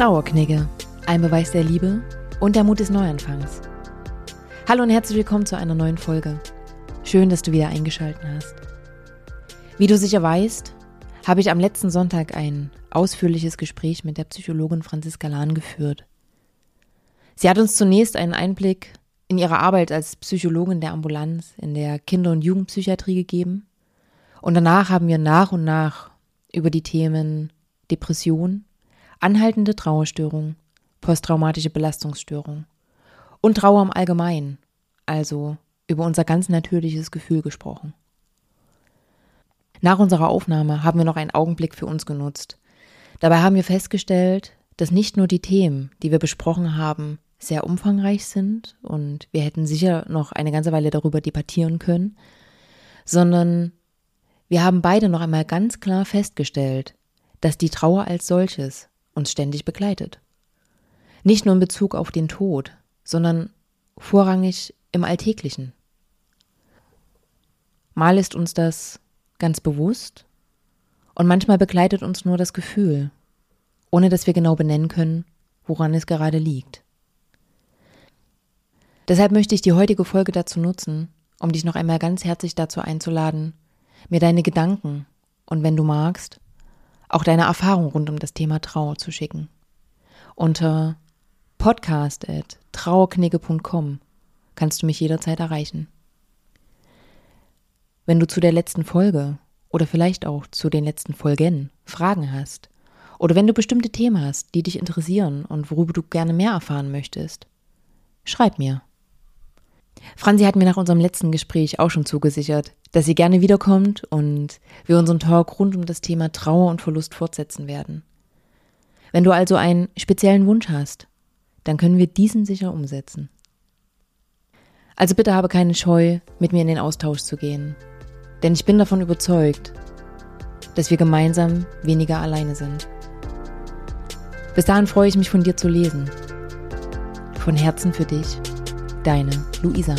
Trauerknigge, ein Beweis der Liebe und der Mut des Neuanfangs. Hallo und herzlich willkommen zu einer neuen Folge. Schön, dass du wieder eingeschaltet hast. Wie du sicher weißt, habe ich am letzten Sonntag ein ausführliches Gespräch mit der Psychologin Franziska Lahn geführt. Sie hat uns zunächst einen Einblick in ihre Arbeit als Psychologin der Ambulanz in der Kinder- und Jugendpsychiatrie gegeben. Und danach haben wir nach und nach über die Themen Depression, anhaltende Trauerstörung, posttraumatische Belastungsstörung und Trauer im Allgemeinen, also über unser ganz natürliches Gefühl gesprochen. Nach unserer Aufnahme haben wir noch einen Augenblick für uns genutzt. Dabei haben wir festgestellt, dass nicht nur die Themen, die wir besprochen haben, sehr umfangreich sind und wir hätten sicher noch eine ganze Weile darüber debattieren können, sondern wir haben beide noch einmal ganz klar festgestellt, dass die Trauer als solches uns ständig begleitet. Nicht nur in Bezug auf den Tod, sondern vorrangig im Alltäglichen. Mal ist uns das ganz bewusst und manchmal begleitet uns nur das Gefühl, ohne dass wir genau benennen können, woran es gerade liegt. Deshalb möchte ich die heutige Folge dazu nutzen, um dich noch einmal ganz herzlich dazu einzuladen, mir deine Gedanken und wenn du magst, auch deine Erfahrung rund um das Thema Trauer zu schicken. Unter podcast.trauerknigge.com kannst du mich jederzeit erreichen. Wenn du zu der letzten Folge oder vielleicht auch zu den letzten Folgen Fragen hast oder wenn du bestimmte Themen hast, die dich interessieren und worüber du gerne mehr erfahren möchtest, schreib mir. Franzi hat mir nach unserem letzten Gespräch auch schon zugesichert, dass sie gerne wiederkommt und wir unseren Talk rund um das Thema Trauer und Verlust fortsetzen werden. Wenn du also einen speziellen Wunsch hast, dann können wir diesen sicher umsetzen. Also bitte habe keine Scheu, mit mir in den Austausch zu gehen, denn ich bin davon überzeugt, dass wir gemeinsam weniger alleine sind. Bis dahin freue ich mich von dir zu lesen. Von Herzen für dich, deine Luisa.